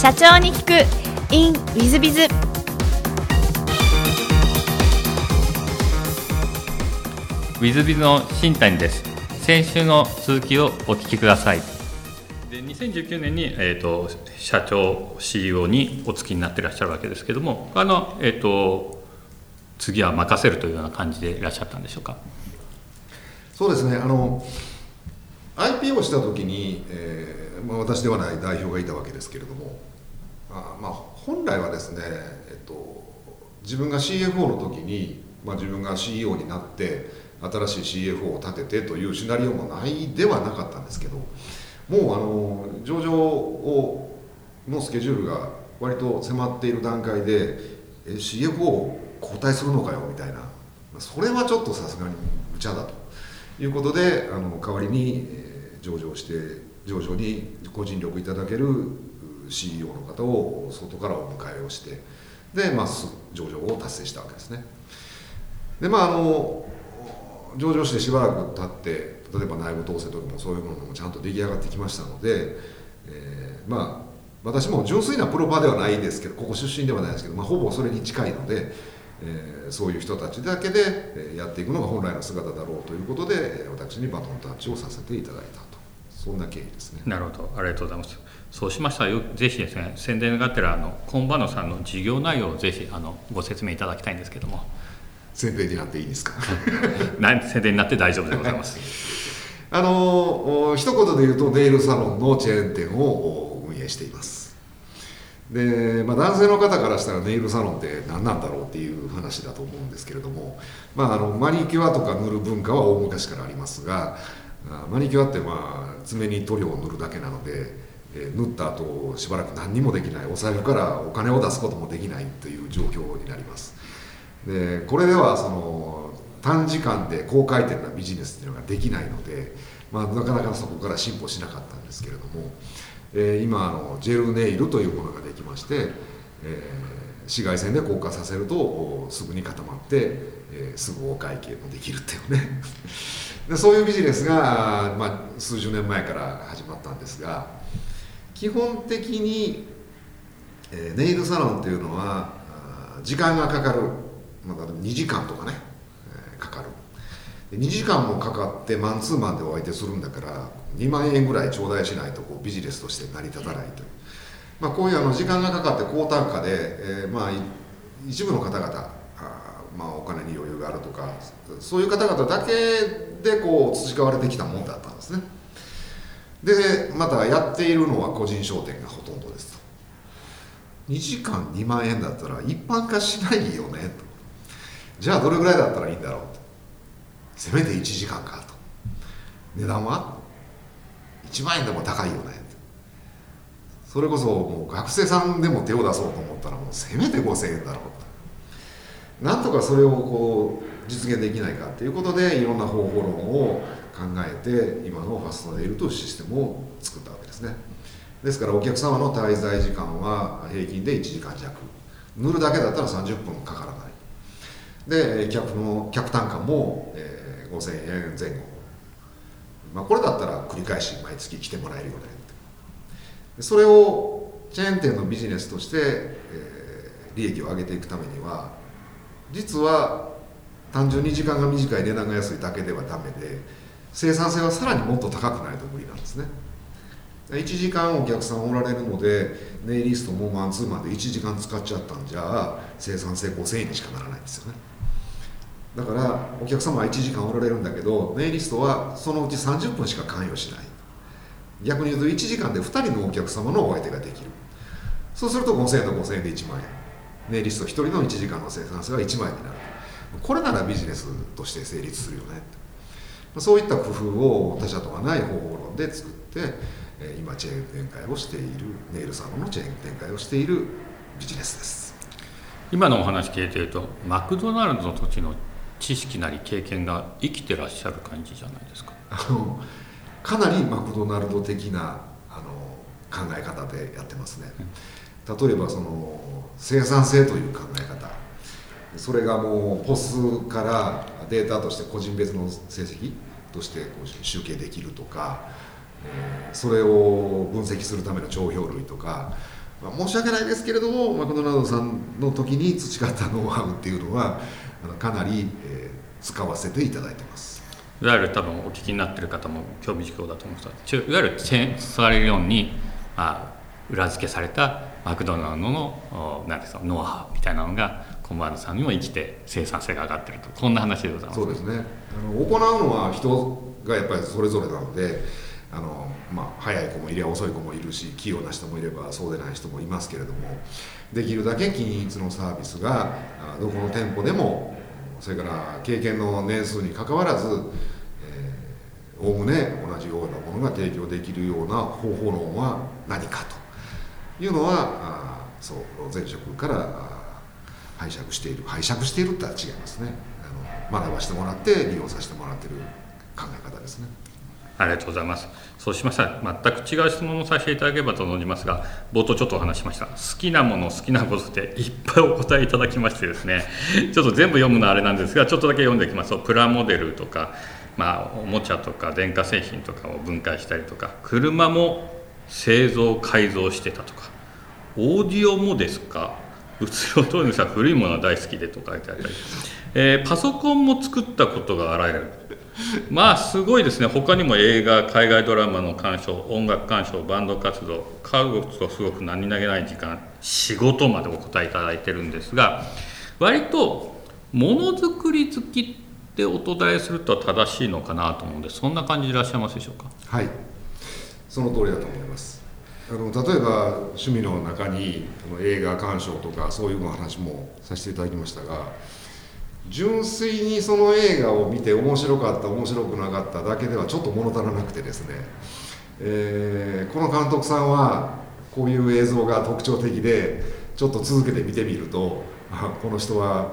社長に聞く。In ウィズビズウィズビズの新谷です。先週の続きをお聞きください。で2019年に、えーと、社長 CEO にお付きになっていらっしゃるわけですけどもあの、えーと、次は任せるというような感じでいらっしゃったんでしょうか？そうですね。あの IPO した時に、えーまあ、私ではない代表がいたわけですけれどもあまあ本来はですね、えっと、自分が CFO の時に、まあ、自分が CEO になって新しい CFO を立ててというシナリオもないではなかったんですけどもうあの上場をのスケジュールが割と迫っている段階で CFO を交代するのかよみたいな。それはちょっとさすがに無茶だということであの代わりに上場して上場に個人力いただける CEO の方を外からお迎えをしてで、まあ、上場を達成したわけですね。でまああの上場してしばらく経って例えば内部統制とかもそういうものもちゃんと出来上がってきましたので、えー、まあ私も純粋なプロパーではないですけどここ出身ではないですけど、まあ、ほぼそれに近いので、えー、そういう人たちだけでやっていくのが本来の姿だろうということで私にバトンタッチをさせていただいたそんな経緯ですね。なるほど。ありがとうございます。そうしましたらぜひですね宣伝がてらあのコンバノさんの事業内容をぜひあのご説明いただきたいんですけども。宣伝になっていいですか？宣伝になって大丈夫でございます。あの一言で言うとネイルサロンのチェーン店を運営しています。で、まあ、男性の方からしたらネイルサロンって何なんだろうっていう話だと思うんですけれども、まあ、あのマニキュアとか塗る文化は大昔からありますがマニキュアってまあ爪に塗料を塗るだけなので、え塗った後しばらく何にもできないお財布からお金を出すこともできないという状況になります。でこれではその短時間で高回転なビジネスっていうのができないので、まあ、なかなかそこから進歩しなかったんですけれども、えー、今あのジェルネイルというものができまして、えー、紫外線で硬化させるとすぐに固まって、えー、すぐお会計もできるっていうね。でそういうビジネスが、まあ、数十年前から始まったんですが基本的に、えー、ネイルサロンっていうのは時間がかかる。まだ2時間とかね、えー、かかる。2時間もかかってマンツーマンでお相手するんだから2万円ぐらい頂戴しないとこうビジネスとして成り立たないという、まあ、こういうあの時間がかかって高単価で、えー、まあ一部の方々まあお金に余裕があるとかそういう方々だけでこう培われてきたもんだったんですね。でまたやっているのは個人商店がほとんどですと。2時間2万円だったら一般化しないよねと。じゃあどれぐらいだったらいいんだろうと。せめて1時間かと。値段は？1万円でも高いよねそれこそもう学生さんでも手を出そうと思ったらもうせめて5000円だろうと。なんとかそれをこう実現できないかということでいろんな方法論を考えて今のファストネイルというシステムを作ったわけですね。ですからお客様の滞在時間は平均で1時間弱。塗るだけだったら30分かからない。で客の客単価も、えー、5000円前後、まあ、これだったら繰り返し毎月来てもらえるよねそれをチェーン店のビジネスとして、えー、利益を上げていくためには実は単純に時間が短い値段が安いだけではダメで生産性はさらにもっと高くないと無理なんですね。1時間お客さんおられるのでネイリストもマンツーマンで1時間使っちゃったんじゃ生産性5000円にしかならないんですよね。だからお客様は1時間おられるんだけどネイリストはそのうち30分しか関与しない。逆に言うと1時間で2人のお客様のお相手ができる。そうすると5000円と5000円で1万円。ネイリスト1人の1時間の生産性が1万円になる。これならビジネスとして成立するよね。そういった工夫を他社とはない方法論で作って今チェーン展開をしているネイルサロンのチェーン展開をしているビジネスです。今のお話聞いてるとマクドナルドの時の知識なり経験が生きてらっしゃる感じじゃないですか。あのかなりマクドナルド的なあの考え方でやってますね、例えばその生産性という考え方。それがもうポスからデータとして個人別の成績としてこう集計できるとか、それを分析するための帳票類とか。まあ、申し訳ないですけれどもマクドナルドさんの時に培ったノウハウっていうのはかなり、えー、使わせていただいてます。いわゆる多分お聞きになってる方も興味深だと思うんですがいわゆるチェーンされるように、まあ、裏付けされたマクドナルドの何ですかノウハウみたいなのがコンバードさんにも生きて生産性が上がってると。こんな話でございます。そうですね。あの行うのは人がやっぱりそれぞれなのであの、まあ、早い子もいれば遅い子もいるし器用な人もいればそうでない人もいますけれどもできるだけ均一のサービスがどこの店舗でもそれから経験の年数にかかわらずおおむね同じようなものが提供できるような方法論は何かと。いうのはあそう前職から拝借している。拝借しているっては違いますね。あの学ばしてもらって利用させてもらってる考え方ですね。ありがとうございます。そうしましたら全く違う質問をさせていただければと思いますが冒頭ちょっとお話しました。好きなもの好きなことでいっぱいお答えいただきましてですね。ちょっと全部読むのはあれなんですがちょっとだけ読んでいきますとプラモデルとかまあ、おもちゃとか電化製品とかを分解したりとか車も製造改造してたとか。オーディオもですか？物量等にさ古いものは大好きでと書いてあったり、えー、パソコンも作ったことがあられる。まあすごいですね。他にも映画海外ドラマの鑑賞音楽鑑賞バンド活動家具とすごく何気ない時間仕事までお答えいただいてるんですが割とものづくり好きってお答えすると正しいのかなと思うんでそんな感じでいらっしゃいますでしょうか？はい。その通りだと思います。あの例えば趣味の中に映画鑑賞とかそういうの話もさせていただきましたが純粋にその映画を見て面白かった面白くなかっただけではちょっと物足らなくてですね、えー、この監督さんはこういう映像が特徴的でちょっと続けて見てみるとこの人は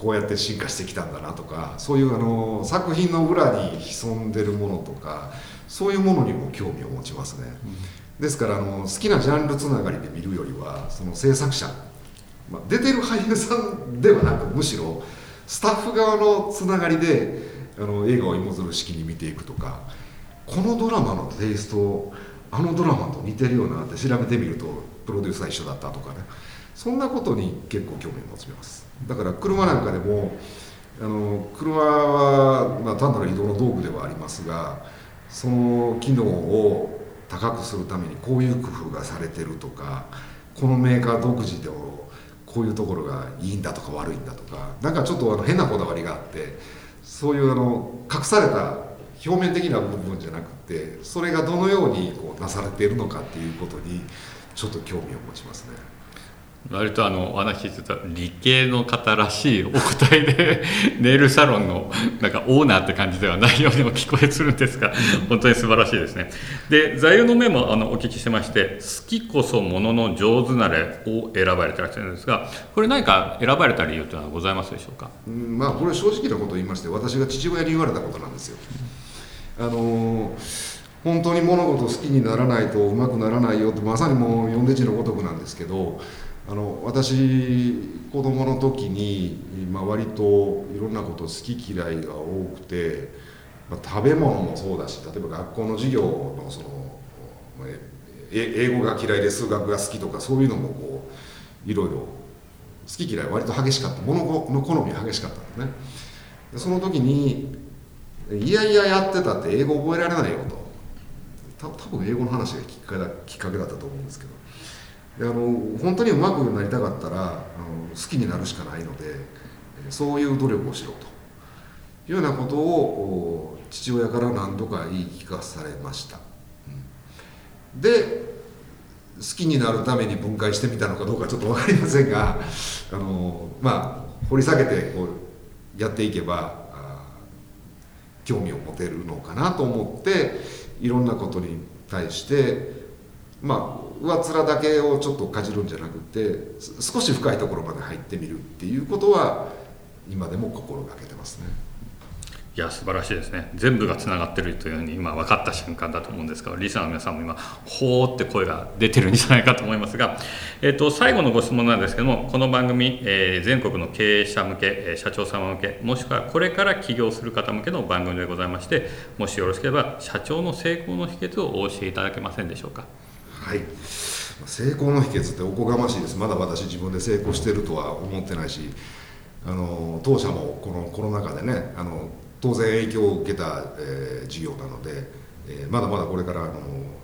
こうやって進化してきたんだなとかそういうあの作品の裏に潜んでるものとかそういうものにも興味を持ちますね、うん、ですからあの好きなジャンルつながりで見るよりはその制作者、まあ、出てる俳優さんではなくむしろスタッフ側のつながりであの映画を芋づる式に見ていくとかこのドラマのテイストあのドラマと似てるよなって調べてみるとプロデューサー一緒だったとかね。そんなことに結構興味を持ちますだから車なんかでもあの車は、まあ、単なる移動の道具ではありますがその機能を高くするためにこういう工夫がされてるとかこのメーカー独自でこういうところがいいんだとか悪いんだとかなんかちょっとあの変なこだわりがあってそういうあの隠された表面的な部分じゃなくてそれがどのようにこうなされているのかっていうことにちょっと興味を持ちますね。割とあのお話ししてた理系の方らしいお答えで ネイルサロンのなんかオーナーって感じではないようにも聞こえするんですが 本当に素晴らしいですね。で座右の銘もあのお聞きしてまして「好きこそものの上手なれ」を選ばれてらっしゃるんですがこれ何か選ばれた理由というのはございますでしょうか、うん、まあこれ正直なことを言いまして私が父親に言われたことなんですよ。あの本当に物事好きにならないとうまくならないよってまさにもう読んで字のごとくなんですけどあの私子供の時に、まあ、割といろんなこと好き嫌いが多くて、まあ、食べ物もそうだし例えば学校の授業のその英語が嫌いで数学が好きとかそういうのもこういろいろ好き嫌い割と激しかった。ものの好み激しかったんでね。でその時にいやいややってたって英語覚えられないよと。多分英語の話がきっかけだったと思うんですけど。あの本当にうまくなりたかったらあの好きになるしかないのでそういう努力をしろと。いうようなことを父親から何度か言い聞かされました、うん、で好きになるために分解してみたのかどうかちょっと分かりませんがあのまあ掘り下げてこうやっていけば興味を持てるのかなと思っていろんなことに対してまあ上面だけをちょっとかじるんじゃなくて少し深いところまで入ってみるっていうことは今でも心がけてますね。いや素晴らしいですね全部がつながってるというふうに今分かった瞬間だと思うんですがリスナーの皆さんも今「ほー」って声が出てるんじゃないかと思いますが、えーと、最後のご質問なんですけどもこの番組、えー、全国の経営者向け社長様向けもしくはこれから起業する方向けの番組でございましてもしよろしければ社長の成功の秘訣をお教えいただけませんでしょうか。はい。成功の秘訣っておこがましいです。まだ私自分で成功してるとは思ってないしあの当社もこのコロナ禍でねあの当然影響を受けた、えー、事業なので、えー、まだまだこれからあの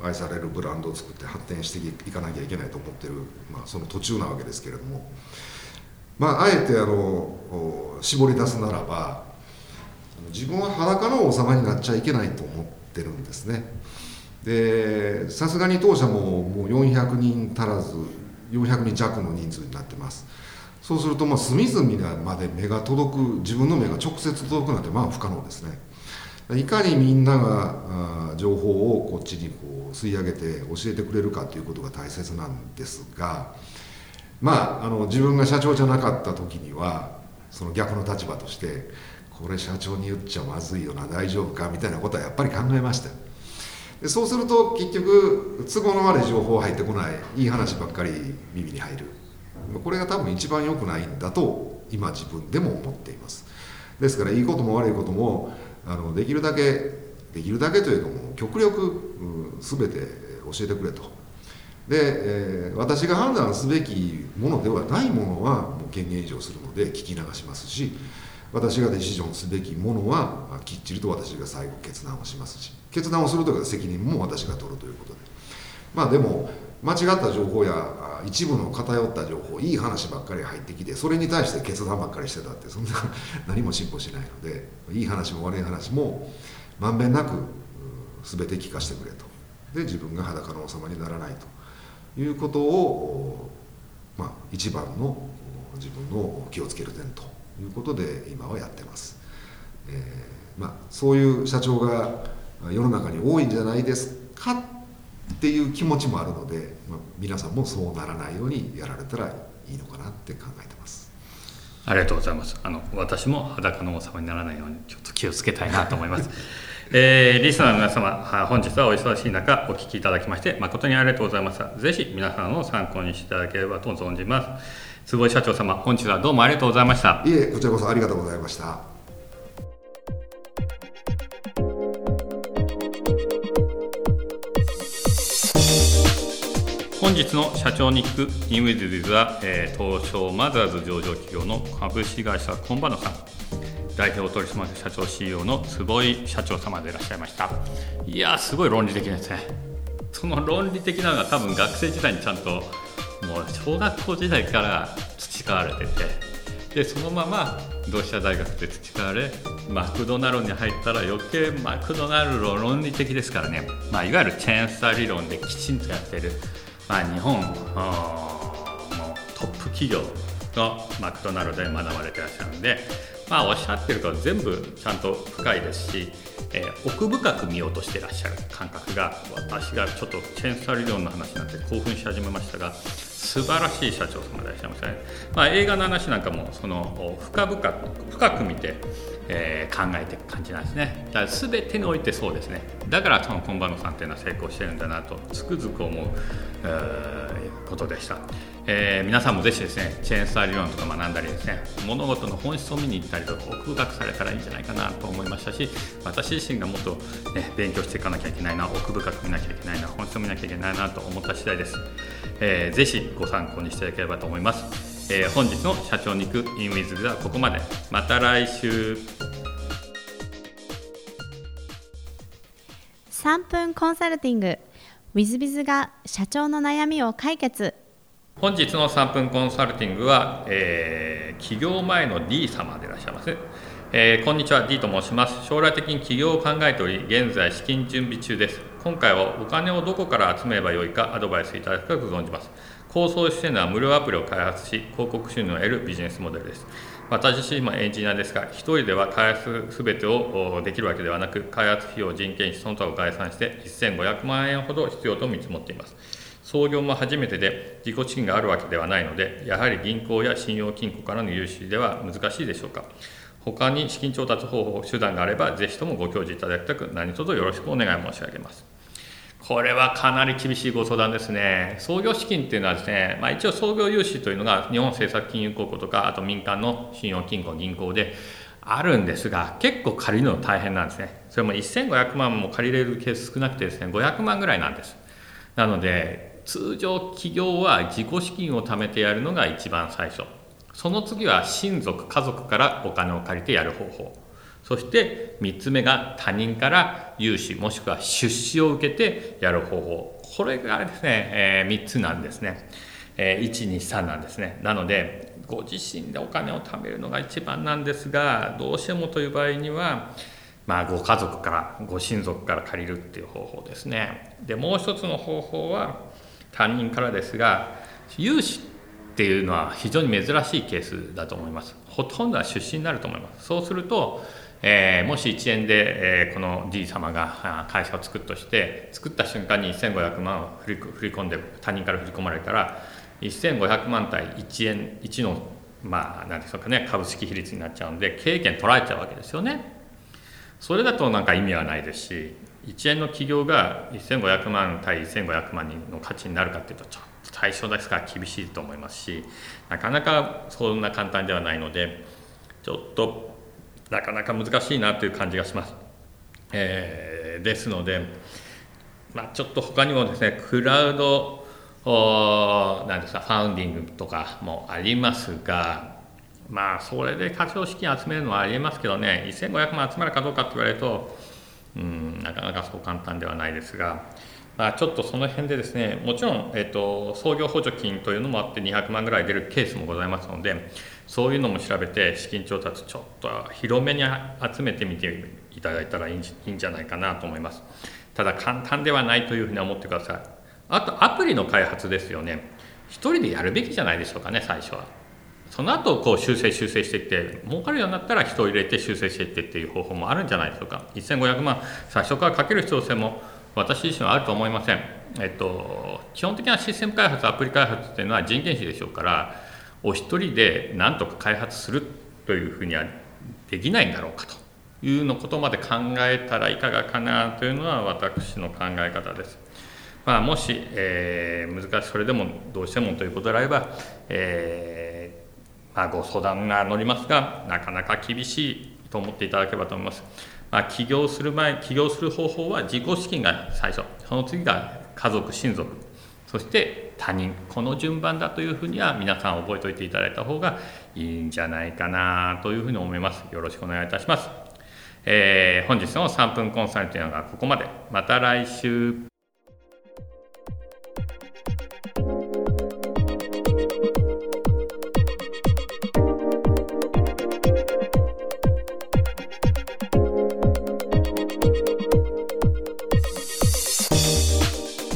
愛されるブランドを作って発展していかなきゃいけないと思ってる、まあ、その途中なわけですけれども、まあ、あえてあの絞り出すならば自分は裸の王様になっちゃいけないと思ってるんですね。でさすがに当社ももう400人足らず400人弱の人数になってます。そうするとまあ隅々まで目が届く自分の目が直接届くなんてまあ不可能ですね。いかにみんなが情報をこっちにこう吸い上げて教えてくれるかということが大切なんですがまああの自分が社長じゃなかった時にはその逆の立場としてこれ社長に言っちゃまずいよな大丈夫かみたいなことはやっぱり考えましたでそうすると結局都合の悪い情報入ってこない。いい話ばっかり耳に入る。これが多分一番良くないんだと今自分でも思っています。ですからいいことも悪いこともあのできるだけできるだけというかもう極力、うん、全て教えてくれと。で、えー、私が判断すべきものではないものはもう権限移譲するので聞き流しますし私がデシジョンすべきものはきっちりと私が最後決断をしますし。決断をするという責任も私が取るということで。まあでも間違った情報や一部の偏った情報いい話ばっかり入ってきてそれに対して決断ばっかりしてたってそんな 何も進歩しないのでいい話も悪い話もまんべんなく全て聞かせてくれと。で自分が裸の王様にならないと。いうことを、まあ、一番の自分の気をつける点と。いうことで今はやってます、えー、まあ、そういう社長が世の中に多いんじゃないですかっていう気持ちもあるので、まあ、皆さんもそうならないようにやられたらいいのかなって考えてます。ありがとうございます。あの私も裸の王様にならないようにちょっと気をつけたいなと思います。えー、リスナーの皆様本日はお忙しい中お聞きいただきまして誠にありがとうございましたぜひ皆さんを参考にしていただければと存じます。坪井社長様本日はどうもありがとうございました。いえこちらこそありがとうございました日の社長に聞くインウィズビズは、えー、東証マザーズ上場企業の株式会社コンバノさん。代表取締役社長 CEO の坪井社長様でいらっしゃいました。いやすごい論理的ですね。その論理的なのが多分学生時代にちゃんともう小学校時代から培われててでそのまま同志社大学で培われマクドナルドに入ったら余計マクドナルド論理的ですからね、まあ、いわゆるチェーンスター理論できちんとやってる、まあ、日本。のトップ企業のマクドナルドで学ばれてらっしゃるんで、まあ、おっしゃってると全部ちゃんと深いですしえー、奥深く見ようとしてらっしゃる感覚が私がちょっとチェーンスター理論の話になって興奮し始めましたが素晴らしい社長様でいらっしゃいましたね、まあ、映画の話なんかもその深々深く見て、えー、考えていく感じなんですね。だから全てにおいてそうですね。だからそのコンバノさんっていうのは成功してるんだなとつくづく思う、えー、ことでした。えー、皆さんもぜひですねチェーンスター理論とか学んだりですね物事の本質を見に行ったりとか奥深くされたらいいんじゃないかなと思いましたし私自身がもっと、ね、勉強していかなきゃいけないな奥深く見なきゃいけないな本質を見なきゃいけないなと思った次第です、えー、ぜひご参考にしていただければと思います、えー、本日の社長に行くインウィズではここまで。また来週。3分コンサルティング。w i z b i z が社長の悩みを解決。本日の3分コンサルティングは、えー、起業前の D 様でいらっしゃいます、えー、こんにちは D と申します。将来的に起業を考えており現在資金準備中です。今回はお金をどこから集めればよいかアドバイスいただくかご存じます。構想しているのは無料アプリを開発し広告収入を得るビジネスモデルです。私自身もエンジニアですが、1人では開発すべてをできるわけではなく、開発費用、人件費、その他を概算して1500万円ほど必要と見積もっています。創業も初めてで自己資金があるわけではないので、やはり銀行や信用金庫からの融資では難しいでしょうか。他に資金調達方法、手段があれば、ぜひともご教示いただきたく、何卒よろしくお願い申し上げます。これはかなり厳しいご相談ですね。創業資金っていうのはですね、まあ、一応創業融資というのが日本政策金融公庫とか、あと民間の信用金庫、銀行であるんですが、結構借りるの大変なんですね。それも1500万も借りれるケース少なくてですね、500万ぐらいなんです。なので、通常企業は自己資金を貯めてやるのが一番最初。その次は親族家族からお金を借りてやる方法。そして3つ目が他人から融資もしくは出資を受けてやる方法。これがですね、えー、3つなんですね、えー、123なんですね。なのでご自身でお金を貯めるのが一番なんですがどうしてもという場合にはまあ、ご家族からご親族から借りるっていう方法ですね。でもう一つの方法は他人からですが融資っていうのは非常に珍しいケースだと思います。ほとんどは出資になると思います。そうするとえー、もし1円で、えー、この D 様が会社を作っとして作った瞬間に1500万を振り振り込んで他人から振り込まれたら1500万対1円1のまあ何でしょうかね株式比率になっちゃうんで経営権取られちゃうわけですよね。それだとなんか意味はないですし1円の企業が1500万対1500万人の価値になるかっていうとちょっと対象ですから厳しいと思いますしなかなかそんな簡単ではないのでちょっとなかなか難しいなという感じがします。えー、ですので、まあ、ちょっと他にもですねクラウドなんですかファウンディングとかもありますがまあそれで課長資金集めるのはありえますけどね1500万集まるかどうかって言われるとうんなかなかそう簡単ではないですが、まあ、ちょっとその辺でですねもちろん、えーと、創業補助金というのもあって200万ぐらい出るケースもございますのでそういうのも調べて資金調達ちょっと広めに集めてみていただいたらいいんじゃないかなと思います。ただ簡単ではないというふうに思ってください。あとアプリの開発ですよね。一人でやるべきじゃないでしょうかね最初は。その後こう修正修正していって儲かるようになったら人を入れて修正していってっていう方法もあるんじゃないでしょうか1500万最初からかける必要性も私自身はあると思いませんえっと基本的なシステム開発アプリ開発っていうのは人件費でしょうからお一人で何とか開発するというふうにはできないんだろうかというのことまで考えたらいかがかなというのは私の考え方です。まあ、もし、えー、難しいそれでもどうしてもということであれば、えー、まあ、ご相談が乗りますがなかなか厳しいと思っていただければと思います。まあ、起業する前起業する方法は自己資金が最初その次が家族親族そして他人この順番だというふうには皆さん覚えておいていただいた方がいいんじゃないかなというふうに思います。よろしくお願いいたします、えー、本日の3分コンサルティングはここまで。また来週。